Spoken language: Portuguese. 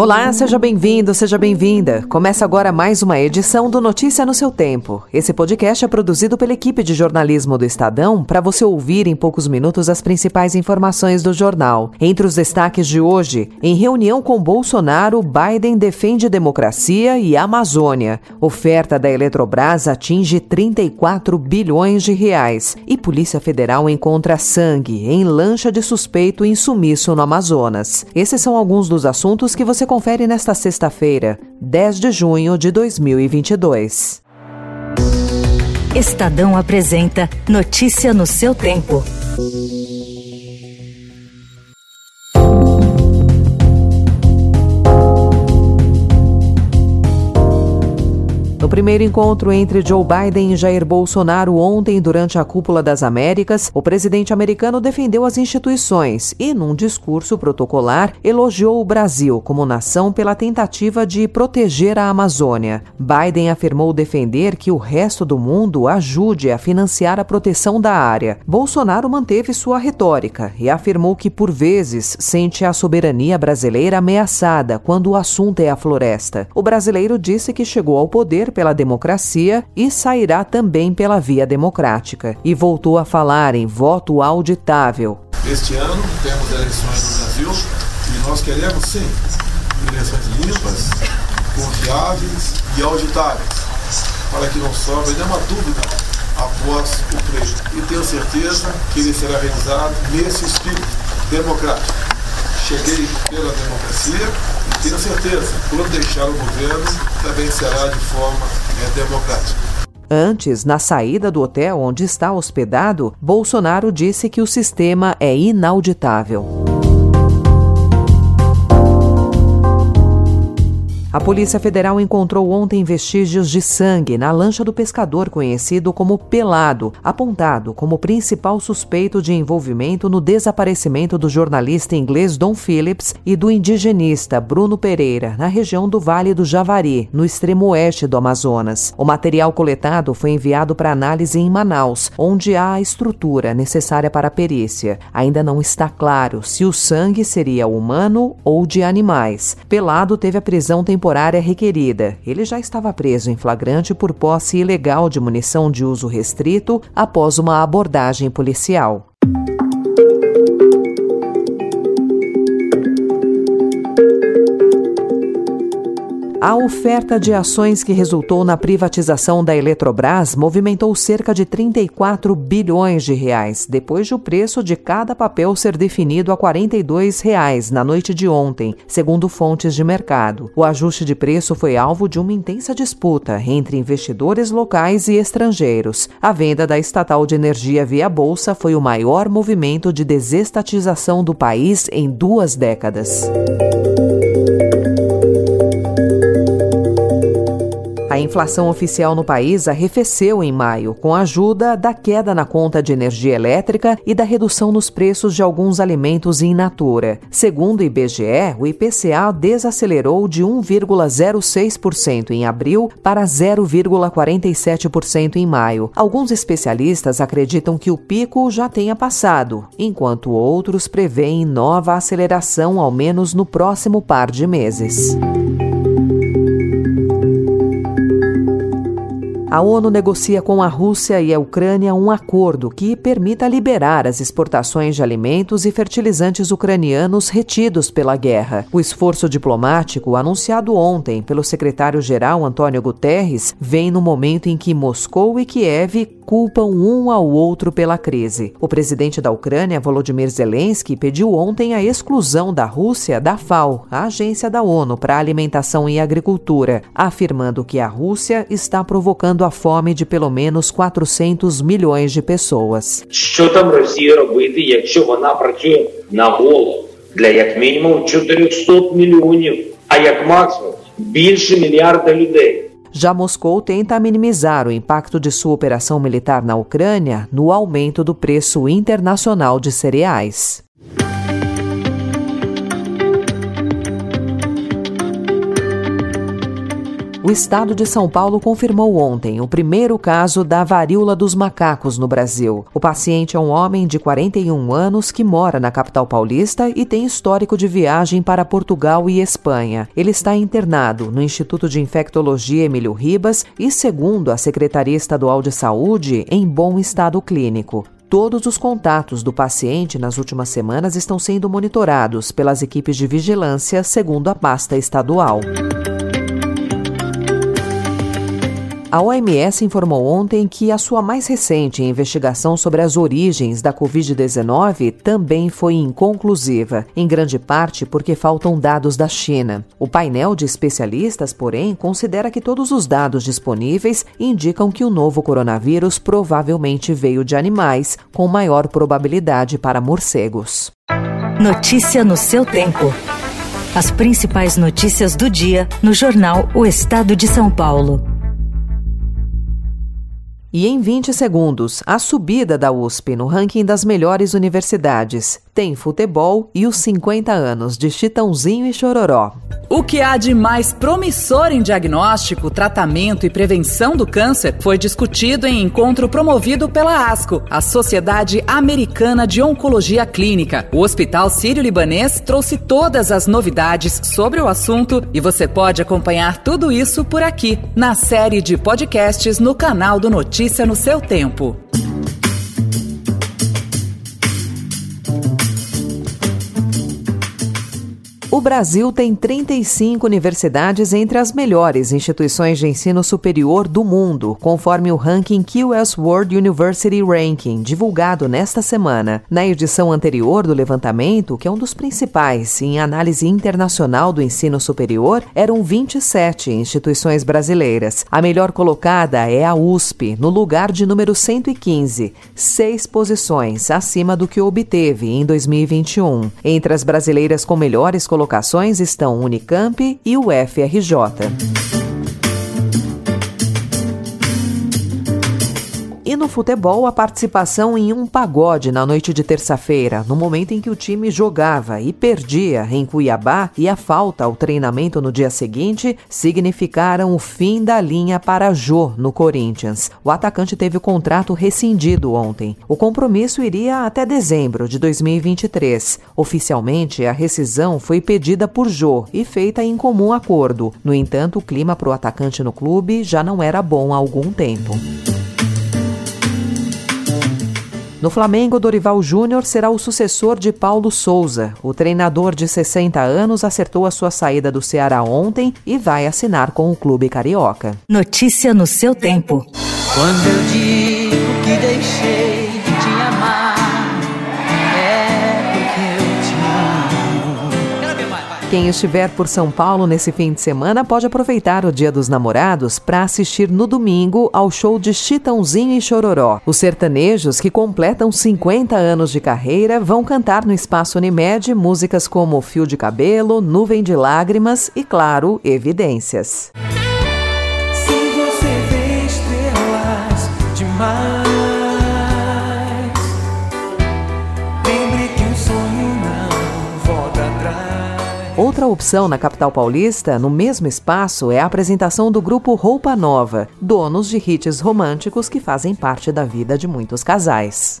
Olá, seja bem-vindo, seja bem-vinda. Começa agora mais uma edição do Notícia no seu Tempo. Esse podcast é produzido pela equipe de jornalismo do Estadão para você ouvir em poucos minutos as principais informações do jornal. Entre os destaques de hoje, em reunião com Bolsonaro, Biden defende democracia e Amazônia. Oferta da Eletrobras atinge 34 bilhões de reais e Polícia Federal encontra sangue em lancha de suspeito em sumiço no Amazonas. Esses são alguns dos assuntos que você confere nesta sexta-feira, 10 de junho de 2022. Estadão apresenta Notícia no seu tempo. No primeiro encontro entre Joe Biden e Jair Bolsonaro ontem, durante a Cúpula das Américas, o presidente americano defendeu as instituições e, num discurso protocolar, elogiou o Brasil como nação pela tentativa de proteger a Amazônia. Biden afirmou defender que o resto do mundo ajude a financiar a proteção da área. Bolsonaro manteve sua retórica e afirmou que, por vezes, sente a soberania brasileira ameaçada quando o assunto é a floresta. O brasileiro disse que chegou ao poder pela democracia e sairá também pela via democrática. E voltou a falar em voto auditável. Este ano temos eleições no Brasil e nós queremos sim eleições limpas, confiáveis e auditáveis, para que não sobre nenhuma dúvida após o pleito. E tenho certeza que ele será realizado nesse espírito democrático. Cheguei pela democracia tenho certeza, quando deixar o governo, também será de forma é, democrática. Antes, na saída do hotel onde está hospedado, Bolsonaro disse que o sistema é inauditável. A Polícia Federal encontrou ontem vestígios de sangue na lancha do pescador conhecido como Pelado, apontado como principal suspeito de envolvimento no desaparecimento do jornalista inglês Don Phillips e do indigenista Bruno Pereira, na região do Vale do Javari, no extremo oeste do Amazonas. O material coletado foi enviado para análise em Manaus, onde há a estrutura necessária para a perícia. Ainda não está claro se o sangue seria humano ou de animais. Pelado teve a prisão temporária temporária requerida. Ele já estava preso em flagrante por posse ilegal de munição de uso restrito após uma abordagem policial. A oferta de ações que resultou na privatização da Eletrobras movimentou cerca de 34 bilhões de reais, depois de o preço de cada papel ser definido a 42 reais na noite de ontem, segundo fontes de mercado. O ajuste de preço foi alvo de uma intensa disputa entre investidores locais e estrangeiros. A venda da estatal de energia via bolsa foi o maior movimento de desestatização do país em duas décadas. Inflação oficial no país arrefeceu em maio, com a ajuda da queda na conta de energia elétrica e da redução nos preços de alguns alimentos in natura. Segundo o IBGE, o IPCA desacelerou de 1,06% em abril para 0,47% em maio. Alguns especialistas acreditam que o pico já tenha passado, enquanto outros preveem nova aceleração, ao menos no próximo par de meses. A ONU negocia com a Rússia e a Ucrânia um acordo que permita liberar as exportações de alimentos e fertilizantes ucranianos retidos pela guerra. O esforço diplomático, anunciado ontem pelo secretário-geral Antônio Guterres, vem no momento em que Moscou e Kiev culpam um ao outro pela crise. O presidente da Ucrânia, Volodymyr Zelensky, pediu ontem a exclusão da Rússia da FAO, a agência da ONU para Alimentação e Agricultura, afirmando que a Rússia está provocando a fome de pelo menos 400 milhões de pessoas. Já Moscou tenta minimizar o impacto de sua operação militar na Ucrânia no aumento do preço internacional de cereais. O estado de São Paulo confirmou ontem o primeiro caso da varíola dos macacos no Brasil. O paciente é um homem de 41 anos que mora na capital paulista e tem histórico de viagem para Portugal e Espanha. Ele está internado no Instituto de Infectologia Emílio Ribas e, segundo a Secretaria Estadual de Saúde, em bom estado clínico. Todos os contatos do paciente nas últimas semanas estão sendo monitorados pelas equipes de vigilância, segundo a pasta estadual. A OMS informou ontem que a sua mais recente investigação sobre as origens da Covid-19 também foi inconclusiva, em grande parte porque faltam dados da China. O painel de especialistas, porém, considera que todos os dados disponíveis indicam que o novo coronavírus provavelmente veio de animais, com maior probabilidade para morcegos. Notícia no seu tempo. As principais notícias do dia no jornal O Estado de São Paulo. E em 20 segundos, a subida da USP no ranking das melhores universidades tem futebol e os 50 anos de Chitãozinho e Chororó. O que há de mais promissor em diagnóstico, tratamento e prevenção do câncer foi discutido em encontro promovido pela ASCO, a Sociedade Americana de Oncologia Clínica. O Hospital Sírio-Libanês trouxe todas as novidades sobre o assunto e você pode acompanhar tudo isso por aqui, na série de podcasts no canal do Notícia no seu tempo. O Brasil tem 35 universidades entre as melhores instituições de ensino superior do mundo, conforme o ranking QS World University Ranking, divulgado nesta semana. Na edição anterior do levantamento, que é um dos principais em análise internacional do ensino superior, eram 27 instituições brasileiras. A melhor colocada é a USP, no lugar de número 115, seis posições acima do que obteve em 2021. Entre as brasileiras com melhores colocações, colocações estão Unicamp e o FRJ. E no futebol, a participação em um pagode na noite de terça-feira, no momento em que o time jogava e perdia em Cuiabá e a falta ao treinamento no dia seguinte, significaram o fim da linha para Jô no Corinthians. O atacante teve o contrato rescindido ontem. O compromisso iria até dezembro de 2023. Oficialmente, a rescisão foi pedida por Jô e feita em comum acordo. No entanto, o clima para o atacante no clube já não era bom há algum tempo. No Flamengo, Dorival Júnior será o sucessor de Paulo Souza. O treinador de 60 anos acertou a sua saída do Ceará ontem e vai assinar com o clube carioca. Notícia no seu tempo. Quando eu digo que deixei Quem estiver por São Paulo nesse fim de semana pode aproveitar o Dia dos Namorados para assistir no domingo ao show de Chitãozinho e Chororó. Os sertanejos que completam 50 anos de carreira vão cantar no Espaço Unimed músicas como Fio de Cabelo, Nuvem de Lágrimas e, claro, Evidências. Outra opção na capital paulista, no mesmo espaço, é a apresentação do grupo Roupa Nova, donos de hits românticos que fazem parte da vida de muitos casais.